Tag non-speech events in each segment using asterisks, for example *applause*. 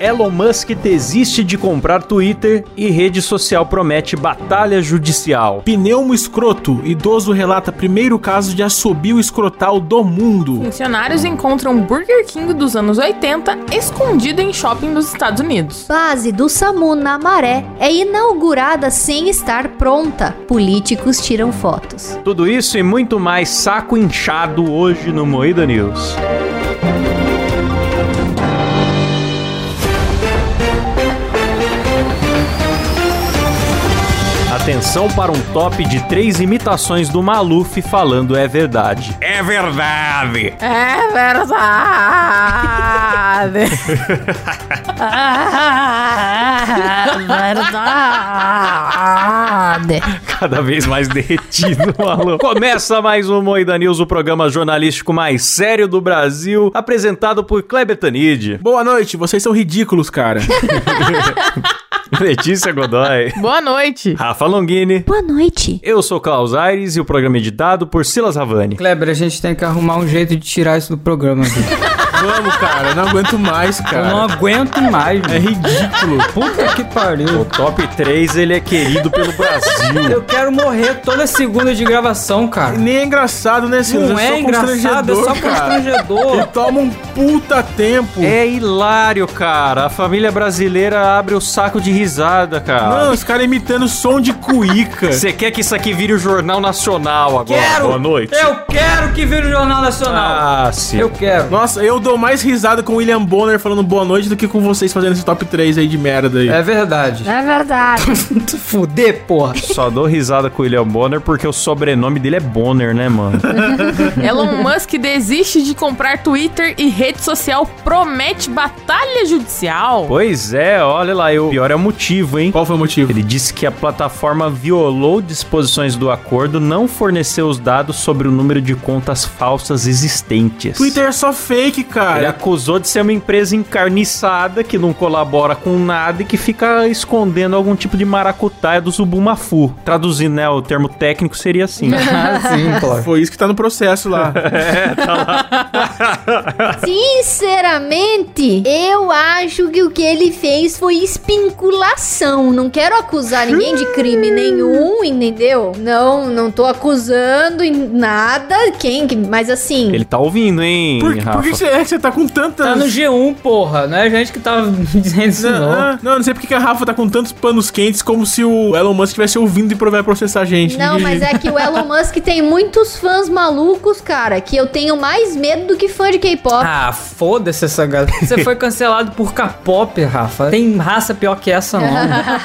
Elon Musk desiste de comprar Twitter e rede social promete batalha judicial. Pneumo escroto. Idoso relata primeiro caso de assobio escrotal do mundo. Funcionários encontram Burger King dos anos 80 escondido em shopping dos Estados Unidos. Base do SAMU na Maré é inaugurada sem estar pronta. Políticos tiram fotos. Tudo isso e muito mais saco inchado hoje no Moída News. Atenção para um top de três imitações do Maluf falando é verdade. É verdade! É verdade. Ah, verdade. Cada vez mais derretido, *laughs* maluco. Começa mais um Moída News, o programa jornalístico mais sério do Brasil, apresentado por Kleber Tanid, Boa noite, vocês são ridículos, cara. *laughs* *laughs* Letícia Godoy, Boa noite. Rafa Longini. Boa noite. Eu sou Klaus Aires e o programa é editado por Silas Havani. Kleber, a gente tem que arrumar um jeito de tirar isso do programa aqui. *laughs* Vamos, cara, eu não aguento mais, Eu não cara. aguento mais, É velho. ridículo. Puta que O pariu. top 3 ele é querido pelo Brasil. Eu quero morrer toda segunda de gravação, cara. Nem é engraçado, né, Silas? Não só é engraçado, é só constrangedor, cara. Ele toma um puta tempo. É hilário, cara. A família brasileira abre o saco de risada, cara. Não, os caras imitando som de cuíca. Você quer que isso aqui vire o Jornal Nacional agora? Quero! Boa noite. Eu quero que vire o Jornal Nacional. Ah, sim. Eu quero. Nossa, eu dou mais risada com o William Bonner falando boa noite do que com vocês fazendo esse top 3 aí de merda aí. É verdade. É verdade. *laughs* Fuder, porra. Só dou risada com o William Bonner porque o sobrenome dele é Bonner, né, mano? *laughs* Elon Musk desiste de comprar Twitter e rede social promete batalha judicial. pois é, olha lá, e o pior é o motivo, hein? Qual foi o motivo? Ele disse que a plataforma violou disposições do acordo, não forneceu os dados sobre o número de contas falsas existentes. Twitter é só fake, Ele cara. acusou de ser uma empresa encarniçada que não colabora com nada e que fica escondendo algum tipo de maracutaia do Zubumafu. Traduzindo, né? O termo técnico seria assim. *laughs* Ah, sim, *laughs* claro. Foi isso que tá no processo lá. *laughs* Sinceramente, eu acho que o que ele fez foi espinculação. Não quero acusar ninguém de crime nenhum, entendeu? Não, não tô acusando em nada. Quem? que- Mas assim. Ele tá ouvindo, hein, Por, Rafa? por que você é você tá com tantas... Tá no G1, porra. Não é a gente que tava *laughs* dizendo isso, Não, não. não, não, sei porque que a Rafa tá com tantos panos quentes como se o Elon Musk estivesse ouvindo e vai processar a gente. Não, *laughs* mas é que o Elon Musk tem muitos fãs malucos, cara, que eu tenho mais medo do que fã de K-pop. Ah, foda-se essa galera. Você foi cancelado por K-pop, Rafa. Tem raça pior que essa, não.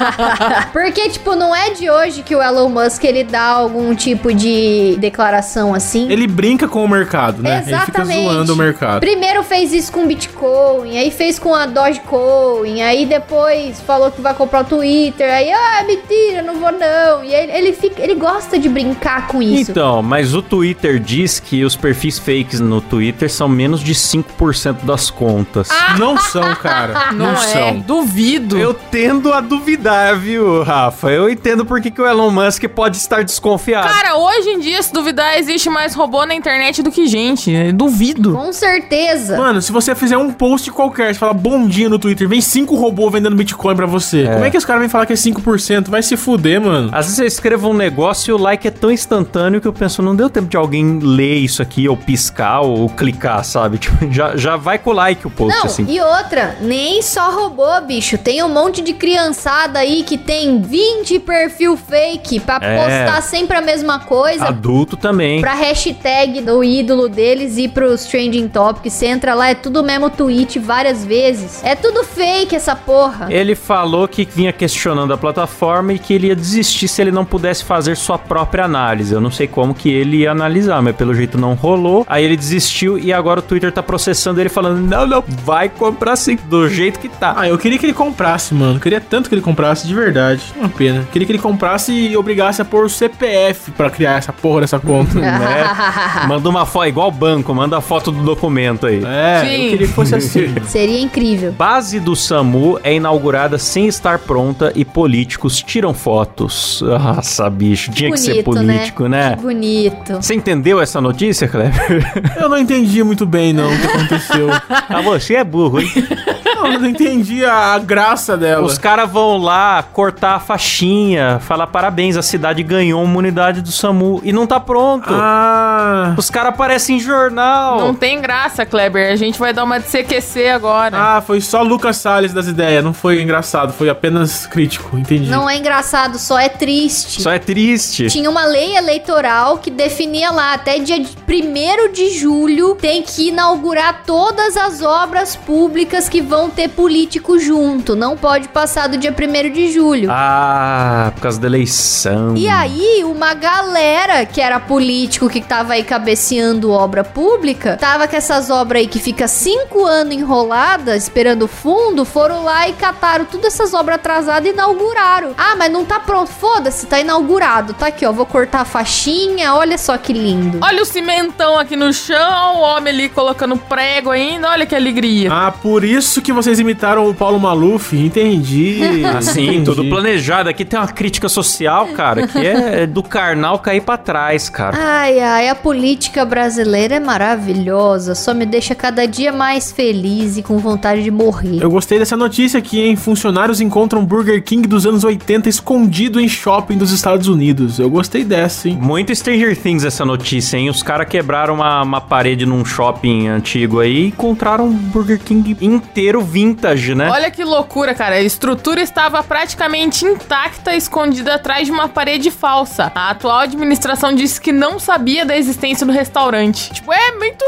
*laughs* Porque, tipo, não é de hoje que o Elon Musk ele dá algum tipo de declaração assim. Ele brinca com o mercado, né? Ele fica Exatamente. zoando o mercado. Primeiro fez isso com Bitcoin, aí fez com a Dogecoin, aí depois falou que vai comprar o Twitter, aí, ah, mentira, não vou não. E ele, ele, fica, ele gosta de brincar com isso. Então, mas o Twitter diz que os perfis fakes no Twitter são menos de 5% das contas. Não são, cara. *laughs* Não, Não, é. são. Duvido. Eu tendo a duvidar, viu, Rafa? Eu entendo por que, que o Elon Musk pode estar desconfiado. Cara, hoje em dia, se duvidar, existe mais robô na internet do que gente. Eu Duvido. Com certeza. Mano, se você fizer um post qualquer, você fala bom dia no Twitter, vem cinco robôs vendendo Bitcoin pra você. Como é que os caras vêm falar que é 5%? Vai se fuder, mano. Às vezes eu escrevo um negócio e o like é tão instantâneo que eu penso, não deu tempo de alguém ler isso aqui, ou piscar, ou clicar, sabe? *laughs* Tipo, já, já vai com o like o post, Não, assim. e outra, nem só robô, bicho. Tem um monte de criançada aí que tem 20 perfil fake pra É. postar sempre a mesma coisa. Adulto também. Pra hashtag do ídolo deles e pros trending topics. Você entra lá, é tudo o mesmo tweet várias vezes. É tudo fake essa porra. Ele falou que vinha questionando a plataforma e que ele ia desistir se ele não pudesse fazer sua própria análise. Eu não sei como que ele ia analisar, mas pelo jeito não rolou. Aí ele desistiu e agora o Twitter tá processando ele falando: não, não, vai comprar sim, do jeito que tá. Ah, eu queria que ele comprasse, mano. Queria tanto que ele comprasse, de verdade. Uma pena. Queria que ele comprasse e obrigasse a pôr o CPF pra criar essa porra dessa conta. *laughs* né? Manda uma foto, igual banco, manda a foto do documento aí. Foi. É, Sim. eu queria que fosse assim. *laughs* Seria incrível. Base do SAMU é inaugurada sem estar pronta e políticos tiram fotos. Nossa, bicho, tinha que ser Bonito, né? político, né? Que bonito. Você entendeu essa notícia, Kleber? Eu não entendi muito bem, não, o que aconteceu. *laughs* ah, você é burro, hein? *laughs* Não, *laughs* eu não entendi a, a graça dela. Os caras vão lá cortar a faixinha, falar parabéns, a cidade ganhou uma unidade do SAMU e não tá pronto. Ah... Os caras aparecem em jornal. Não tem graça, Kleber. A gente vai dar uma de CQC agora. Ah, foi só Lucas Salles das ideias, não foi engraçado, foi apenas crítico, entendi. Não é engraçado, só é triste. Só é triste. Tinha uma lei eleitoral que definia lá, até dia 1 de julho, tem que inaugurar todas as obras públicas que vão ter político junto. Não pode passar do dia 1 de julho. Ah, por causa da eleição. E aí, uma galera que era político que tava aí cabeceando obra pública, tava com essas obras aí que fica cinco anos enroladas, esperando fundo, foram lá e cataram todas essas obras atrasadas e inauguraram. Ah, mas não tá pronto. Foda-se, tá inaugurado. Tá aqui, ó. Vou cortar a faixinha. Olha só que lindo. Olha o cimentão aqui no chão, o homem ali colocando prego ainda. Olha que alegria. Ah, por isso que vocês imitaram o Paulo Maluf, entendi. *laughs* Assim, entendi. tudo planejado. Aqui tem uma crítica social, cara, que é do carnal cair pra trás, cara. Ai, ai, a política brasileira é maravilhosa. Só me deixa cada dia mais feliz e com vontade de morrer. Eu gostei dessa notícia aqui, hein? Funcionários encontram Burger King dos anos 80 escondido em shopping dos Estados Unidos. Eu gostei dessa, hein? Muito Stranger Things essa notícia, hein? Os caras quebraram uma, uma parede num shopping antigo aí e encontraram um Burger King inteiro vintage, né? Olha que loucura, cara. A estrutura estava praticamente intacta, escondida atrás de uma parede falsa. A atual administração disse que não sabia da existência do restaurante. Tipo, é muito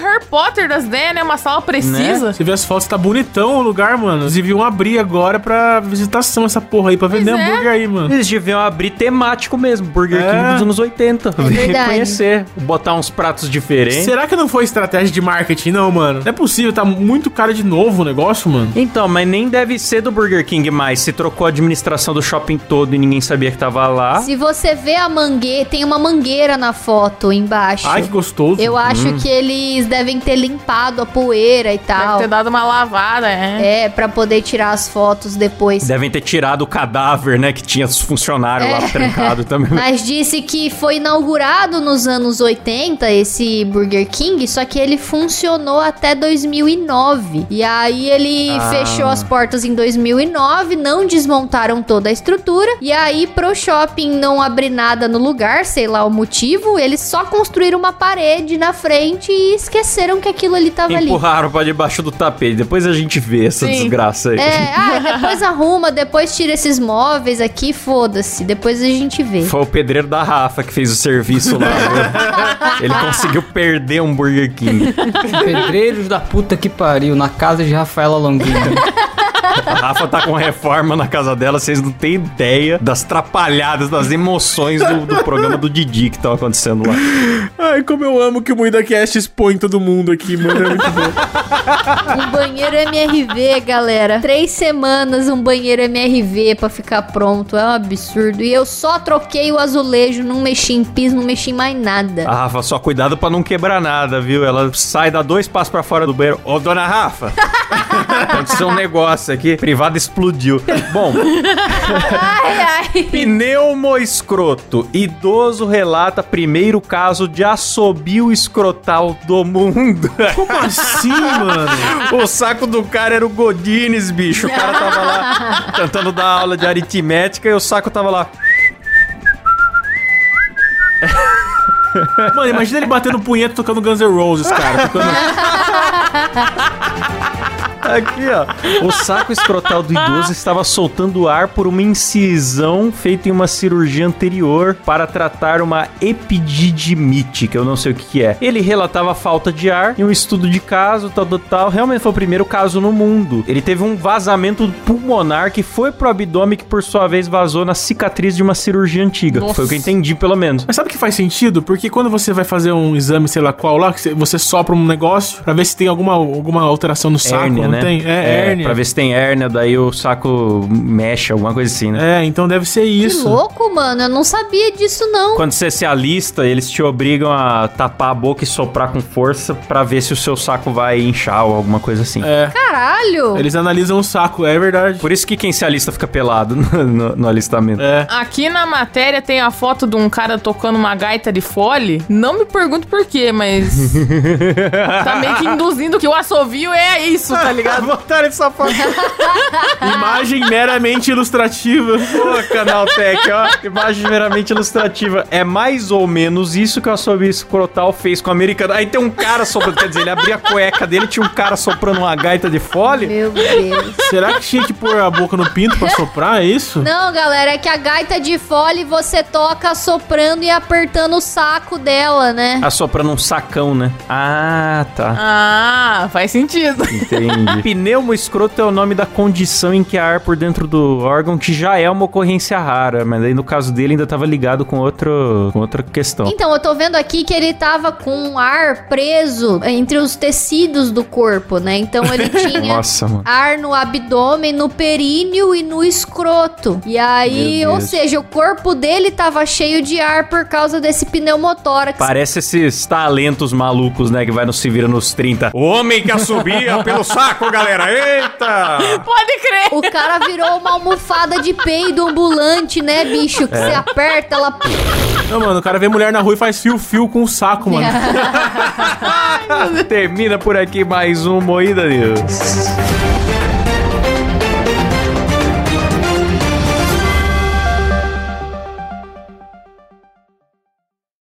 Harry Potter das ideias, né? Uma sala precisa. Você vê as fotos, tá bonitão o lugar, mano. Eles deviam abrir agora pra visitação essa porra aí, pra vender Pois é. hambúrguer aí, mano. Eles deviam abrir temático mesmo, Burger É. King dos anos 80. Vem verdade. conhecer, botar uns pratos diferentes. Será que não foi estratégia de marketing, não, mano? Não é possível, tá muito cara de novo o negócio, mano. Então, mas nem deve ser do Burger King mais. Se trocou a administração do shopping todo e ninguém sabia que tava lá. Se você vê a mangueira, tem uma mangueira na foto embaixo. Ai, que gostoso. Eu acho que eles devem ter limpado a poeira e Deve tal. ter dado uma lavada, é. É, pra poder tirar as fotos depois. Devem ter tirado o cadáver, né? Que tinha os funcionários lá É. trancado *laughs* também. Mas disse que foi inaugurado nos anos 80 esse Burger King, só que ele funcionou até 2009. E aí ele Ah. fechou as portas em 2009, não desmontaram toda a estrutura. E aí pro shopping não abrir nada no lugar, sei lá o motivo, eles só construíram uma parede na frente e esqueceram que aquilo ali tava ali. Empurraram pra debaixo do tapete. Depois a gente vê essa Sim. desgraça aí. É, *laughs* ah, depois arruma, depois tira esses móveis aqui, foda-se. Depois a gente vê. Foi o pedreiro da Rafa que fez o serviço lá. *laughs* Ele conseguiu perder um Burger King. Pedreiros da puta que pariu, na casa de Rafaela Longino. *laughs* A Rafa tá com reforma na casa dela, vocês não têm ideia das trapalhadas, das emoções do, do programa do Didi que estão acontecendo lá. Ai, como eu amo que o MuidaCast expõe todo mundo aqui, mano. É muito bom. Um banheiro MRV, galera. Três semanas um banheiro MRV pra ficar pronto. É um absurdo. E eu só troquei o azulejo, não mexi em piso, não mexi em mais nada. A Rafa, só cuidado pra não quebrar nada, viu? Ela sai, dá dois passos pra fora do banheiro. Ô, dona Rafa! *laughs* Aconteceu um negócio aqui, privado explodiu. Bom, Ai, ai. pneumo escroto. Idoso relata primeiro caso de assobio escrotal do mundo. Como assim, mano? O saco do cara era o Godines, bicho. O cara tava lá tentando dar aula de aritmética e o saco tava lá. Mano, imagina ele batendo punheta tocando Guns N' Roses, cara. Tocando... *laughs* Aqui, ó. O saco escrotal do idoso estava soltando ar por uma incisão feita em uma cirurgia anterior para tratar uma epididimite, que eu não sei o que, que é. Ele relatava falta de ar em um estudo de caso, tal, tal, tal. Realmente foi o primeiro caso no mundo. Ele teve um vazamento pulmonar que foi pro abdômen, que por sua vez vazou na cicatriz de uma cirurgia antiga. Nossa. Foi o que eu entendi, pelo menos. Mas sabe que faz sentido? Porque quando você vai fazer um exame, sei lá qual lá, que você- sopra um negócio pra ver se tem alguma, alguma alteração no saco, Hérnia, né? Né? tem? É, hérnia. Pra ver se tem hérnia, daí o saco mexe, alguma coisa assim, né? É, então deve ser Que isso. louco, mano. Eu não sabia disso, não. Quando você se alista, eles te obrigam a tapar a boca e soprar com força pra ver se o seu saco vai inchar ou alguma coisa assim. É. Caralho. Eles analisam o saco, é verdade. Por isso que quem se alista fica pelado no, *laughs* no- no alistamento. É. Aqui na matéria tem a foto de um cara tocando uma gaita de fole. Não me pergunto por quê, mas. *laughs* tá meio que induzindo que o assovio é isso, tá ligado? *laughs* Botaram essa foto. Imagem meramente ilustrativa. Pô, Canaltech, ó. Imagem meramente ilustrativa. É mais ou menos isso que o assobio escrotal fez com o americano. Aí tem um cara soprando, quer dizer, ele abria a cueca dele, tinha um cara soprando uma gaita de fole. Meu Deus. Será que tinha que pôr a boca no pinto pra soprar? É isso? Não, galera, é que a gaita de fole você toca soprando e apertando o saco dela, né? Assoprando um sacão, né? Ah, tá. Ah, faz sentido. Entendi. *laughs* Pneumo escroto é o nome da condição em que há ar por dentro do órgão, que já é uma ocorrência rara, mas aí no caso dele ainda tava ligado com, outro, com outra questão. Então, eu tô vendo aqui que ele tava com o ar preso entre os tecidos do corpo, né? Então ele tinha *laughs* Nossa, mano. ar no abdômen, no períneo e no escroto. E aí, ou seja, o corpo dele tava cheio de ar por causa desse pneumotórax. Parece esses talentos malucos, né? Que vai no Se Vira nos 30. O homem que assobia *laughs* pelo saco, galera. Eita! Pode crer. O cara virou uma almofada de peido ambulante, né, bicho? Que É. você aperta, ela. Não, mano, o cara vê mulher na rua e faz fio-fio com o saco, mano. *laughs* Termina por aqui mais um Moída News.